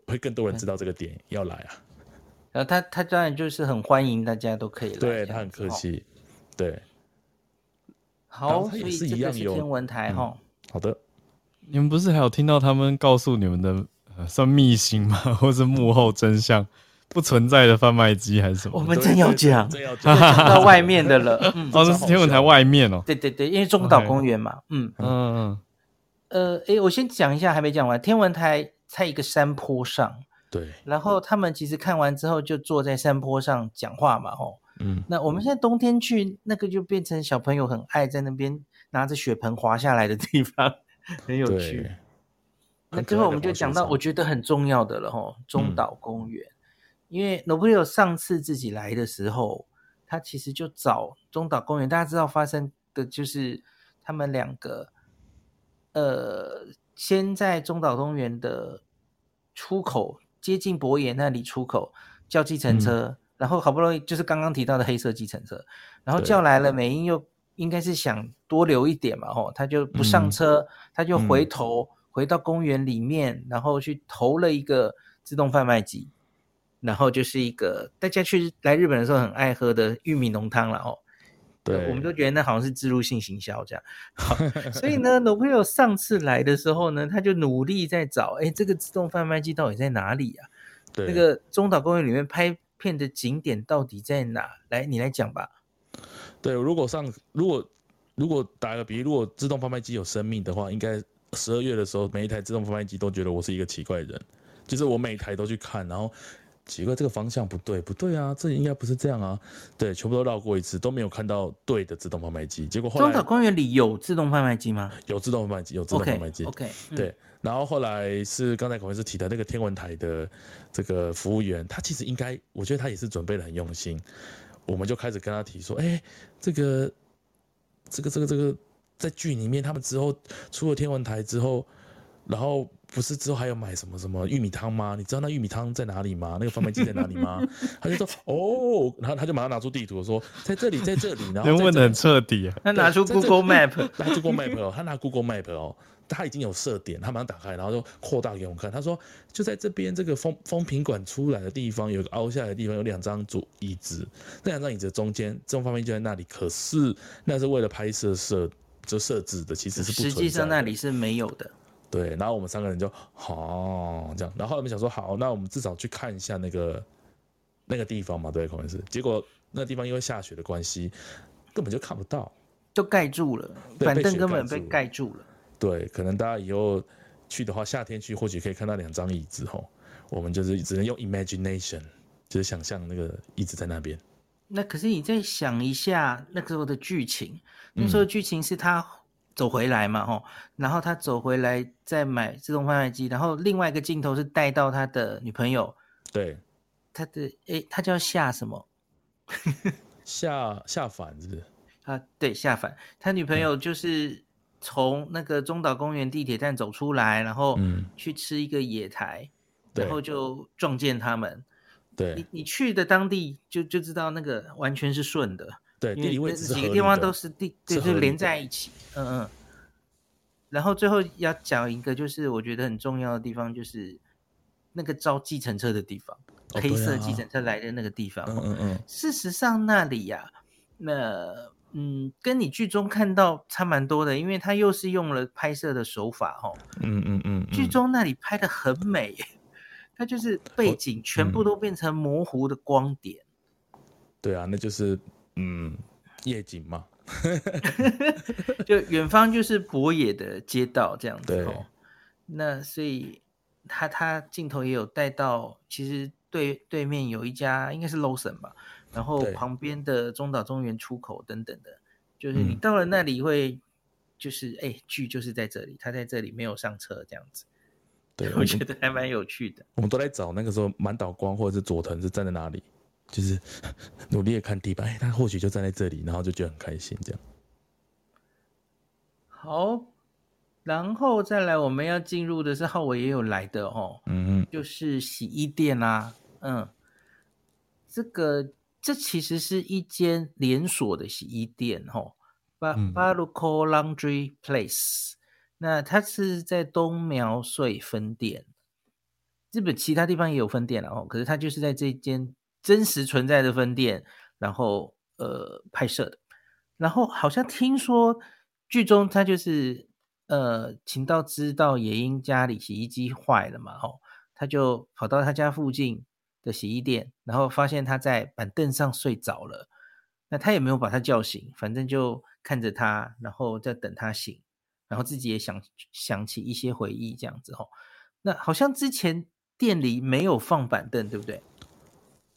会更多人知道这个点要来啊。然后他他当然就是很欢迎大家都可以来，对他很客气，对。好，所以这个是天文台哈、嗯。好的。你们不是还有听到他们告诉你们的呃算秘辛吗？或是幕后真相不存在的贩卖机还是什么？我们真要讲，正要 讲到外面的了。嗯，哦，那是天文台外面哦。对对对，因为中岛公园嘛。嗯嗯嗯。呃，哎，我先讲一下，还没讲完。天文台在一个山坡上。对。然后他们其实看完之后就坐在山坡上讲话嘛，吼。嗯。那我们现在冬天去，那个就变成小朋友很爱在那边拿着雪盆滑下来的地方。很有趣，那最后我们就讲到我觉得很重要的了吼，中岛公园，嗯、因为 Nobuhiro 上次自己来的时候，他其实就找中岛公园，大家知道发生的就是他们两个，呃，先在中岛公园的出口接近博野那里出口叫计程车，嗯、然后好不容易就是刚刚提到的黑色计程车，然后叫来了美英又。应该是想多留一点嘛，吼，他就不上车，嗯、他就回头、嗯、回到公园里面，然后去投了一个自动贩卖机，然后就是一个大家去来日本的时候很爱喝的玉米浓汤了，哦，对，我们都觉得那好像是植入性行销这样，好，所以呢，Nobuhiro 上次来的时候呢，他就努力在找，哎，这个自动贩卖机到底在哪里啊？对，那个中岛公园里面拍片的景点到底在哪？来，你来讲吧。对，如果上如果如果打个比喻，如果自动贩卖机有生命的话，应该十二月的时候，每一台自动贩卖机都觉得我是一个奇怪的人，就是我每一台都去看，然后奇怪这个方向不对，不对啊，这应该不是这样啊，对，全部都绕过一次，都没有看到对的自动贩卖机。结果后来中岛公园里有自动贩卖机吗？有自动贩卖机，有自动贩卖机。OK，, okay、嗯、对，然后后来是刚才孔医师提的那个天文台的这个服务员，他其实应该，我觉得他也是准备的很用心。我们就开始跟他提说，哎、这个，这个，这个，这个，在剧里面，他们之后出了天文台之后，然后不是之后还有买什么什么玉米汤吗？你知道那玉米汤在哪里吗？那个贩卖机在哪里吗？他就说，哦，然后他就马上拿出地图说，在这里，在这里。然后问的很彻底啊，他拿出 Google Map，拿出 Google Map 哦，他拿 Google Map 哦。他已经有设点，他马上打开，然后就扩大给我们看。他说，就在这边这个风风品馆出来的地方，有个凹下来的地方，有两张桌椅子。那两张椅子中间，这种方面就在那里。可是那是为了拍摄设就设置的，其实是不。实际上那里是没有的。对，然后我们三个人就好、哦、这样。然后我们想说，好，那我们至少去看一下那个那个地方嘛，对，可能是。结果那个地方因为下雪的关系，根本就看不到，就盖住了，反正根本被盖住了。对，可能大家以后去的话，夏天去或许可以看到两张椅子吼。我们就是只能用 imagination，就是想象那个椅子在那边。那可是你再想一下那个时候的剧情，那时候剧情是他走回来嘛吼，然后他走回来再买自动贩卖机，然后另外一个镜头是带到他的女朋友。对，他的诶，他叫夏什么？夏夏凡是不是？啊，对，夏凡，他女朋友就是。嗯从那个中岛公园地铁站走出来，然后去吃一个野台，嗯、然后就撞见他们。对，你你去的当地就就知道那个完全是顺的。对，地理位置几个地方都是地，对，就连在一起。嗯嗯。然后最后要讲一个，就是我觉得很重要的地方，就是那个招计程车的地方，哦、黑色计程车来的那个地方。嗯嗯嗯。事实上那里呀、啊，那。嗯，跟你剧中看到差蛮多的，因为他又是用了拍摄的手法，哦，嗯嗯嗯，剧中那里拍的很美，它就是背景全部都变成模糊的光点。嗯、对啊，那就是嗯夜景嘛，就远方就是博野的街道这样子。对，那所以他他镜头也有带到，其实对对面有一家应该是 Lawson 吧。然后旁边的中岛中原出口等等的，就是你到了那里会就是哎剧就是在这里，他在这里没有上车这样子。对，我觉得还蛮有趣的。我们都在找那个时候满岛光或者是佐藤是站在哪里，就是 努力的看地板，哎，他或许就站在这里，然后就觉得很开心这样。好，然后再来我们要进入的是浩伟也有来的哦，嗯嗯，就是洗衣店啦、啊，嗯，这个这其实是一间连锁的洗衣店哦，巴巴鲁科 Laundry Place。那它是在东苗穗分店，日本其他地方也有分店了哦。可是它就是在这间真实存在的分店，然后呃拍摄的。然后好像听说剧中他就是呃秦道知道野英家里洗衣机坏了嘛，哦，他就跑到他家附近的洗衣店，然后发现他在板凳上睡着了。那他也没有把他叫醒，反正就看着他，然后在等他醒。然后自己也想想起一些回忆，这样子吼。那好像之前店里没有放板凳，对不对？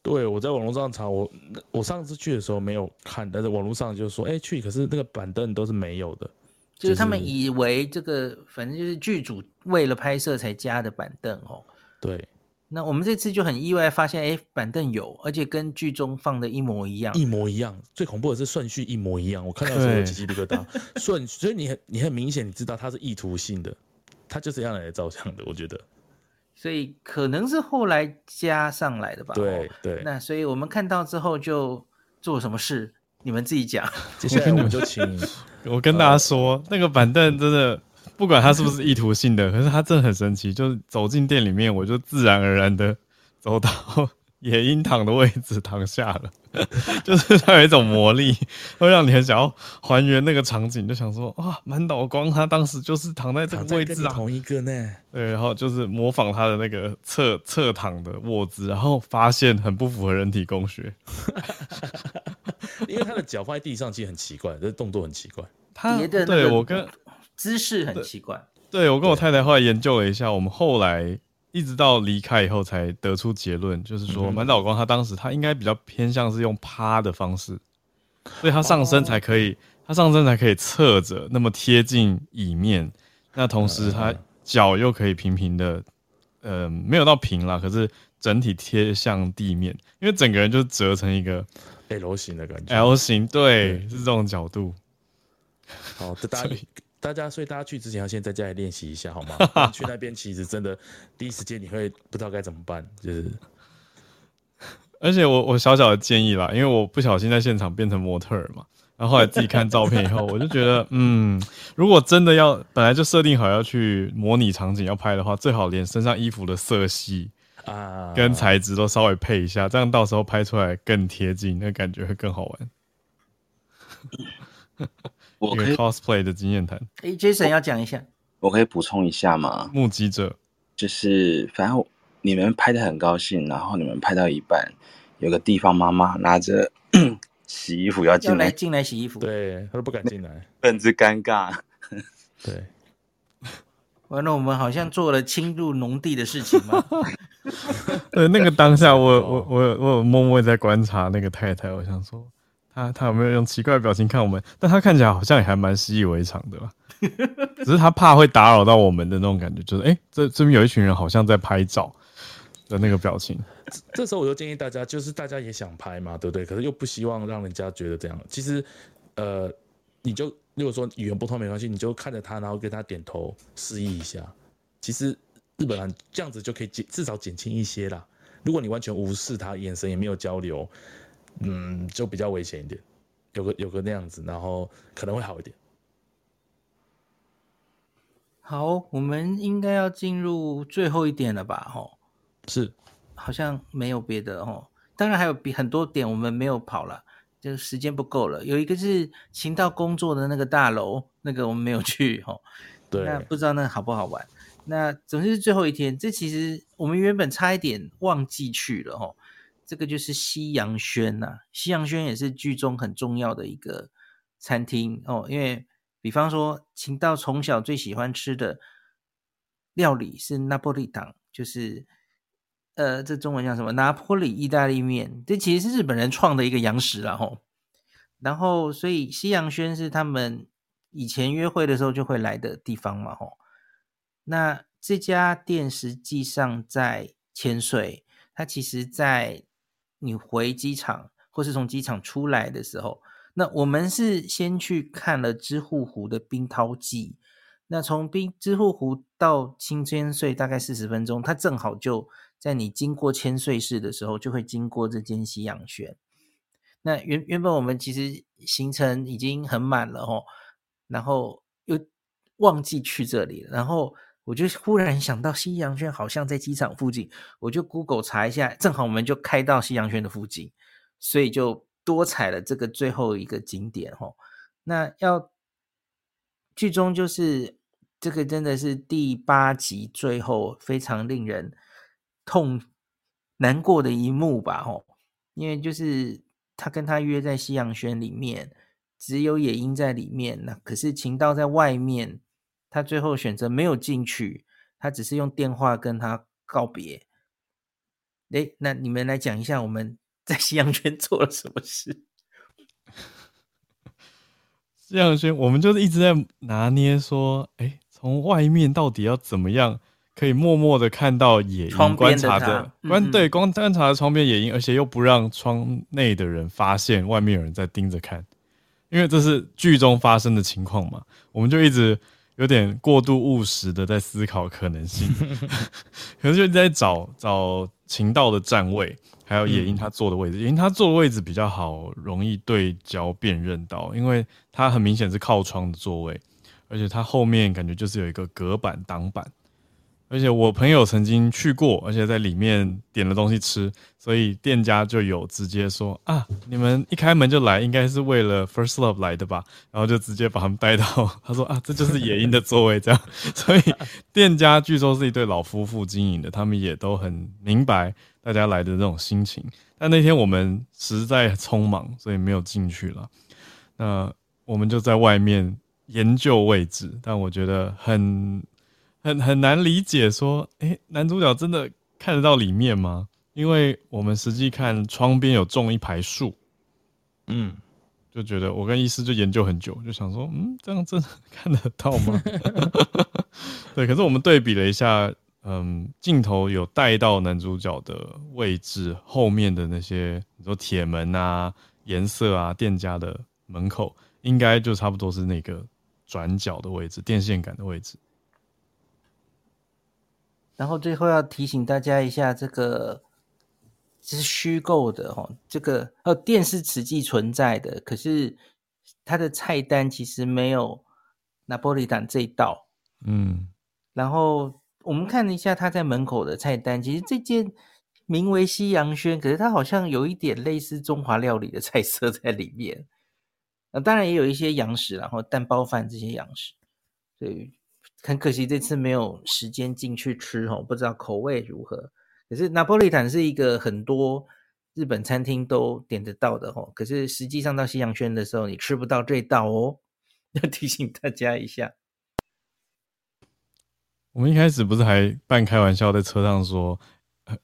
对，我在网络上查，我我上次去的时候没有看，但是网络上就说，哎，去，可是那个板凳都是没有的，就是他们以为这个，反正就是剧组为了拍摄才加的板凳哦。对。那我们这次就很意外，发现哎，板凳有，而且跟剧中放的一模一样，一模一样。最恐怖的是顺序一模一样，我看到的时候鸡皮疙瘩。顺，所以你很你很明显，你知道它是意图性的，它就是这样来照相的，我觉得。所以可能是后来加上来的吧。对对。那所以我们看到之后就做什么事，你们自己讲。接下来我们就请 我跟大家说，呃、那个板凳真的。不管他是不是意图性的，可是他真的很神奇。就是走进店里面，我就自然而然的走到野樱躺的位置躺下了，就是他有一种魔力，会让你很想要还原那个场景，就想说哇，满岛光他当时就是躺在这个位置啊，同一个呢。对，然后就是模仿他的那个侧侧躺的卧姿，然后发现很不符合人体工学，因为他的脚放在地上其实很奇怪，这动作很奇怪。他对我跟。姿势很奇怪，对我跟我太太后来研究了一下，我们后来一直到离开以后才得出结论，就是说满岛光他当时他应该比较偏向是用趴的方式，所以他上身才可以，哦、他上身才可以侧着那么贴近椅面，那同时他脚又可以平平的，呃，没有到平啦，可是整体贴向地面，因为整个人就折成一个 L 型的感觉，L 型，对，对是这种角度。好，这 大家。大家，所以大家去之前要先在家里练习一下，好吗？去那边其实真的第一时间你会不知道该怎么办，就是。而且我我小小的建议啦，因为我不小心在现场变成模特儿嘛，然后后来自己看照片以后，我就觉得，嗯，如果真的要本来就设定好要去模拟场景要拍的话，最好连身上衣服的色系啊跟材质都稍微配一下，这样到时候拍出来更贴近，那感觉会更好玩。我可以 cosplay 的经验谈。哎，Jason 要讲一下，我可以补充一下吗？目击者就是，反正你们拍的很高兴，然后你们拍到一半，有个地方妈妈拿着 洗衣服要进来，进来洗衣服，对，他都不敢进来，甚至尴尬。对，完了，我们好像做了侵入农地的事情吗？对，那个当下我，我我我我默默在观察那个太太，我想说。他他有没有用奇怪的表情看我们？但他看起来好像也还蛮习以为常的吧。只是他怕会打扰到我们的那种感觉，就是哎、这这边有一群人好像在拍照的那个表情。这时候我就建议大家，就是大家也想拍嘛，对不对？可是又不希望让人家觉得这样。其实，呃，你就如果说语言不通没关系，你就看着他，然后跟他点头示意一下。其实日本人这样子就可以减至少减轻一些啦。如果你完全无视他，眼神也没有交流。嗯，就比较危险一点，有个有个那样子，然后可能会好一点。好，我们应该要进入最后一点了吧？吼，是，好像没有别的吼。当然还有比很多点我们没有跑了，就时间不够了。有一个是晴道工作的那个大楼，那个我们没有去吼。对，那不知道那好不好玩。那总之是最后一天，这其实我们原本差一点忘记去了吼。这个就是西洋轩呐、啊，西洋轩也是剧中很重要的一个餐厅哦。因为比方说，秦道从小最喜欢吃的料理是拿坡里汤，就是呃，这中文叫什么？拿坡里意大利面。这其实是日本人创的一个洋食啦吼。然后，所以西洋轩是他们以前约会的时候就会来的地方嘛，吼。那这家店实际上在千岁，它其实，在你回机场或是从机场出来的时候，那我们是先去看了支笏湖的冰涛祭。那从冰支笏湖到新千岁大概四十分钟，它正好就在你经过千岁市的时候，就会经过这间西洋轩。那原原本我们其实行程已经很满了吼，然后又忘记去这里，然后。我就忽然想到西洋圈好像在机场附近，我就 Google 查一下，正好我们就开到西洋圈的附近，所以就多踩了这个最后一个景点吼。那要剧中就是这个真的是第八集最后非常令人痛难过的一幕吧吼，因为就是他跟他约在西洋圈里面，只有野樱在里面，那可是晴道在外面。他最后选择没有进去，他只是用电话跟他告别。哎，那你们来讲一下我们 在西洋圈做了什么事？西洋圈，我们就是一直在拿捏，说，哎，从外面到底要怎么样可以默默的看到野樱，观察着，观、嗯、对，光观察着窗边野樱，而且又不让窗内的人发现外面有人在盯着看，因为这是剧中发生的情况嘛，我们就一直。有点过度务实的在思考可能性，可是就在找找秦道的站位，还有野鹰他坐的位置。野樱他坐的位置比较好，容易对焦辨认到，因为他很明显是靠窗的座位，而且他后面感觉就是有一个隔板挡板。而且我朋友曾经去过，而且在里面点了东西吃，所以店家就有直接说啊，你们一开门就来，应该是为了 First Love 来的吧？然后就直接把他们带到，他说啊，这就是野樱的座位，这样。所以店家据说是一对老夫妇经营的，他们也都很明白大家来的这种心情。但那天我们实在匆忙，所以没有进去了。那我们就在外面研究位置，但我觉得很。很很难理解，说，诶、欸，男主角真的看得到里面吗？因为我们实际看窗边有种一排树，嗯，就觉得我跟医师就研究很久，就想说，嗯，这样真的看得到吗？对，可是我们对比了一下，嗯，镜头有带到男主角的位置后面的那些，你说铁门啊、颜色啊、店家的门口，应该就差不多是那个转角的位置、电线杆的位置。然后最后要提醒大家一下，这个是虚构的哈，这个呃店是实际存在的，可是它的菜单其实没有拿坡里坦这一道，嗯，然后我们看了一下他在门口的菜单，其实这件名为西洋轩，可是它好像有一点类似中华料理的菜色在里面，那当然也有一些洋食，然后蛋包饭这些洋食，对。很可惜这次没有时间进去吃哦，不知道口味如何。可是拿坡里坦是一个很多日本餐厅都点得到的哦，可是实际上到西洋轩的时候，你吃不到这道哦，要提醒大家一下。我们一开始不是还半开玩笑在车上说，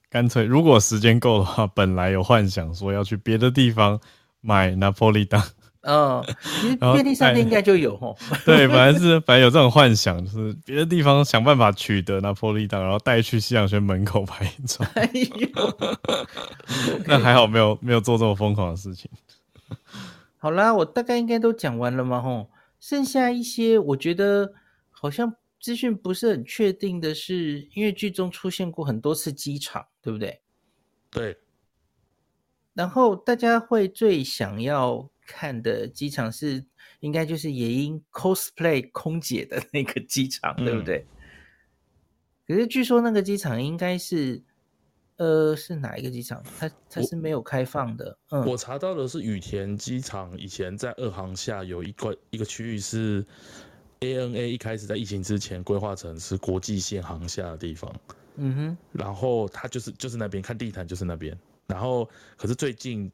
干脆如果时间够的话，本来有幻想说要去别的地方买拿坡里坦。哦，其实便利商店应该就有吼。对，本来是本来有这种幻想，就是别的地方想办法取得拿坡里坦，然后带去西洋轩门口拍照。哎呦，那还好没有没有做这么疯狂的事情。好啦，我大概应该都讲完了嘛吼，剩下一些我觉得好像资讯不是很确定的是，因为剧中出现过很多次机场，对不对？对。然后大家会最想要。看的机场是应该就是野樱 cosplay 空姐的那个机场，嗯、对不对？可是据说那个机场应该是，呃，是哪一个机场？它它是没有开放的。嗯，我查到的是羽田机场，以前在二航下有一块一个区域是 ANA 一开始在疫情之前规划成是国际线航下的地方。嗯哼，然后它就是就是那边看地毯就是那边，然后可是最近。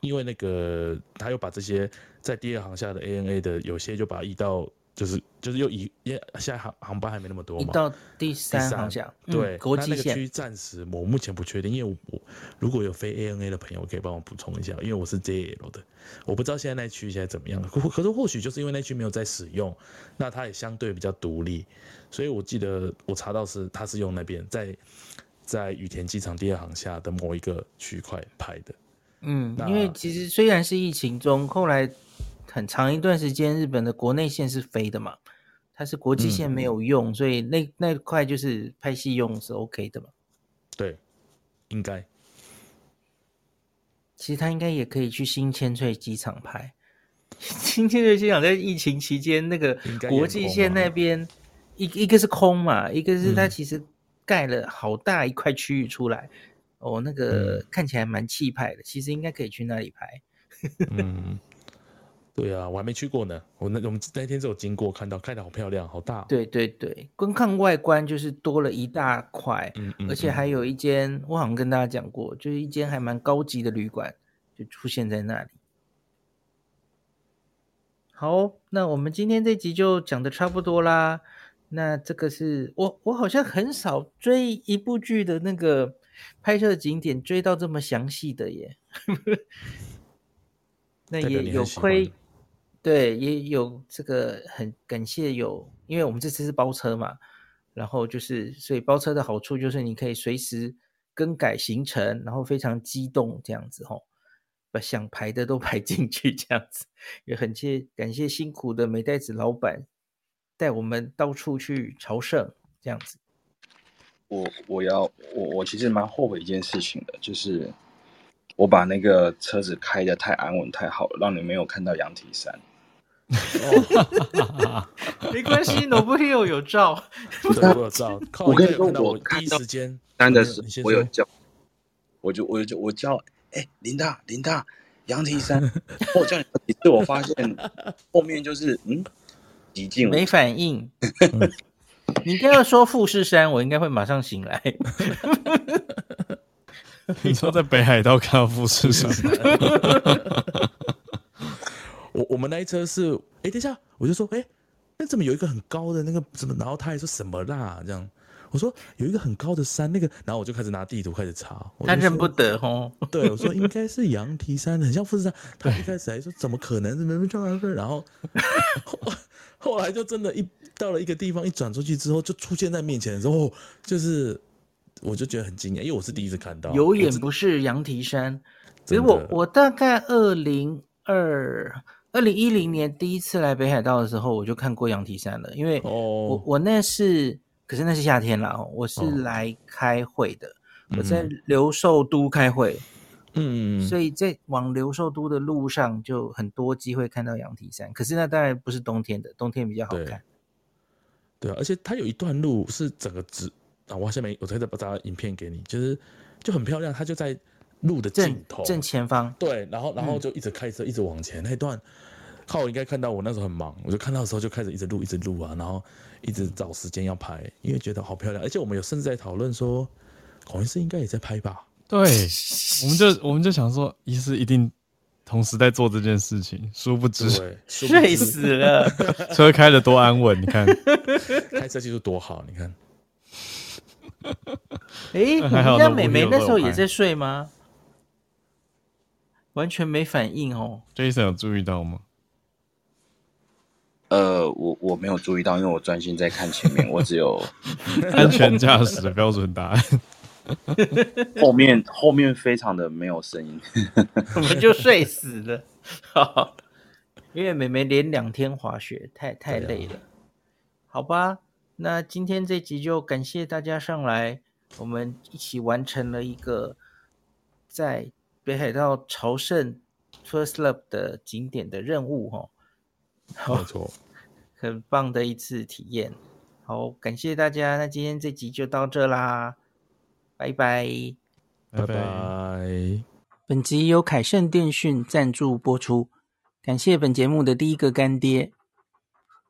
因为那个，他又把这些在第二航下的 ANA 的有些就把它移到就是就是又移因为现在航航班还没那么多嘛，一到第三航厦，对，嗯、国际线那个区暂时我目前不确定，因为我如果有非 ANA 的朋友可以帮我补充一下，因为我是 JL 的，我不知道现在那区现在怎么样。可可是或许就是因为那区没有在使用，那它也相对比较独立，所以我记得我查到是它是用那边在在羽田机场第二航下的某一个区块拍的。嗯，因为其实虽然是疫情中，后来。很长一段时间，日本的国内线是飞的嘛，它是国际线没有用，嗯、所以那那块就是拍戏用是 OK 的嘛。对，应该。其实他应该也可以去新千岁机场拍。新千岁机场在疫情期间，那个国际线那边一一个是空嘛，一个是它其实盖了好大一块区域出来，嗯、哦，那个看起来蛮气派的，其实应该可以去那里拍。嗯。对啊，我还没去过呢。我那我们那天只有经过，看到，看的好漂亮，好大。对对对，光看外观就是多了一大块，嗯嗯，而且还有一间，我好像跟大家讲过，就是一间还蛮高级的旅馆，就出现在那里。好，那我们今天这集就讲的差不多啦。那这个是我我好像很少追一部剧的那个拍摄景点追到这么详细的耶。那也有亏。对，也有这个很感谢有，因为我们这次是包车嘛，然后就是所以包车的好处就是你可以随时更改行程，然后非常激动这样子吼，把想排的都 排进去这样子，也很谢感谢辛苦的美袋子老板带我们到处去朝圣这样子。我我要我我其实蛮后悔一件事情的，就是我把那个车子开的太安稳太好了，让你没有看到羊蹄山。哦，没关系，Nobu Hill 有照，有照。我跟你说，我第一时间单的时候，我有叫，我就我就我叫，哎、欸，林大林大，羊蹄山，我叫你几次，我发现后面就是嗯，极静没反应。你刚要说富士山，我应该会马上醒来。你说在北海道看到富士山？我我们那一车是，哎，等一下，我就说，哎，那怎么有一个很高的那个什么？然后他还说什么啦？这样，我说有一个很高的山，那个，然后我就开始拿地图开始查，他认不得哦。对，我说应该是羊蹄山，很像富士山。他一开始还说怎么可能？没没撞上去。然后 后，来就真的，一到了一个地方，一转出去之后，就出现在面前的时候，就是我就觉得很惊讶，因为我是第一次看到，有眼不是羊蹄山。所以我我大概二零二。二零一零年第一次来北海道的时候，我就看过羊蹄山了。因为我、oh. 我那是，可是那是夏天啦。我是来开会的，oh. 我在留寿都开会，嗯、mm，hmm. 所以在往留寿都的路上就很多机会看到羊蹄山。可是那当然不是冬天的，冬天比较好看。对，对啊，而且它有一段路是整个直啊，我下面我再再把影片给你，就是就很漂亮，它就在。路的尽头正，正前方，对，然后然后就一直开车，一直往前。嗯、那一段，靠，我应该看到我那时候很忙，我就看到的时候就开始一直录，一直录啊，然后一直找时间要拍，因为觉得好漂亮。而且我们有甚至在讨论说，孔医师应该也在拍吧？对，我们就我们就想说，医师一定同时在做这件事情，殊不知睡死了，车开的多安稳，你看，开车技术多好，你看。哎、欸，你家美眉那时候也在睡吗？完全没反应哦，Jason 有注意到吗？呃，我我没有注意到，因为我专心在看前面，我只有 安全驾驶的标准答案。后面后面非常的没有声音，我们就睡死了。因为妹妹连两天滑雪，太太累了。啊、好吧，那今天这集就感谢大家上来，我们一起完成了一个在。北海道朝圣 First Love 的景点的任务，哈，没错，很棒的一次体验。好，感谢大家，那今天这集就到这啦，拜拜，拜拜。本集由凯盛电讯赞助播出，感谢本节目的第一个干爹。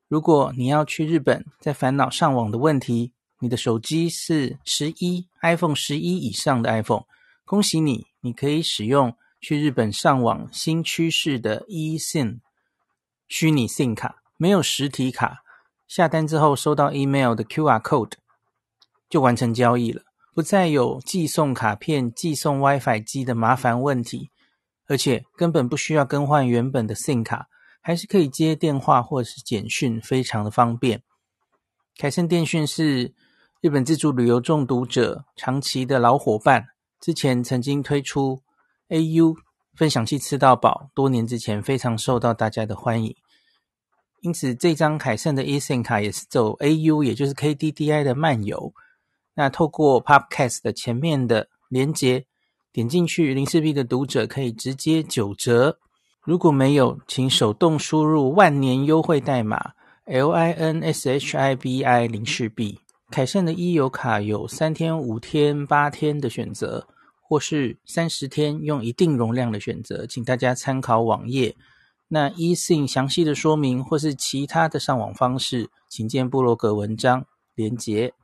如果你要去日本，在烦恼上网的问题，你的手机是十一 iPhone 十一以上的 iPhone，恭喜你。你可以使用去日本上网新趋势的 eSIM 虚拟 SIM 卡，没有实体卡，下单之后收到 email 的 QR code 就完成交易了，不再有寄送卡片、寄送 WiFi 机的麻烦问题，而且根本不需要更换原本的 SIM 卡，还是可以接电话或是简讯，非常的方便。凯盛电讯是日本自助旅游中毒者长期的老伙伴，之前曾经推出 AU 分享器吃到饱，多年之前非常受到大家的欢迎。因此，这张凯盛的 eSIM 卡也是走 AU，也就是 KDDI 的漫游。那透过 Podcast 的前面的连接，点进去，林氏璧的读者可以直接九折。如果没有，请手动输入万年优惠代码 LINSHIBI 林氏璧。凯盛的 e 游卡有三天、五天、八天的选择，或是三十天用一定容量的选择，请大家参考网页。那 eSIM 详细的说明或是其他的上网方式，请见部落格文章连结。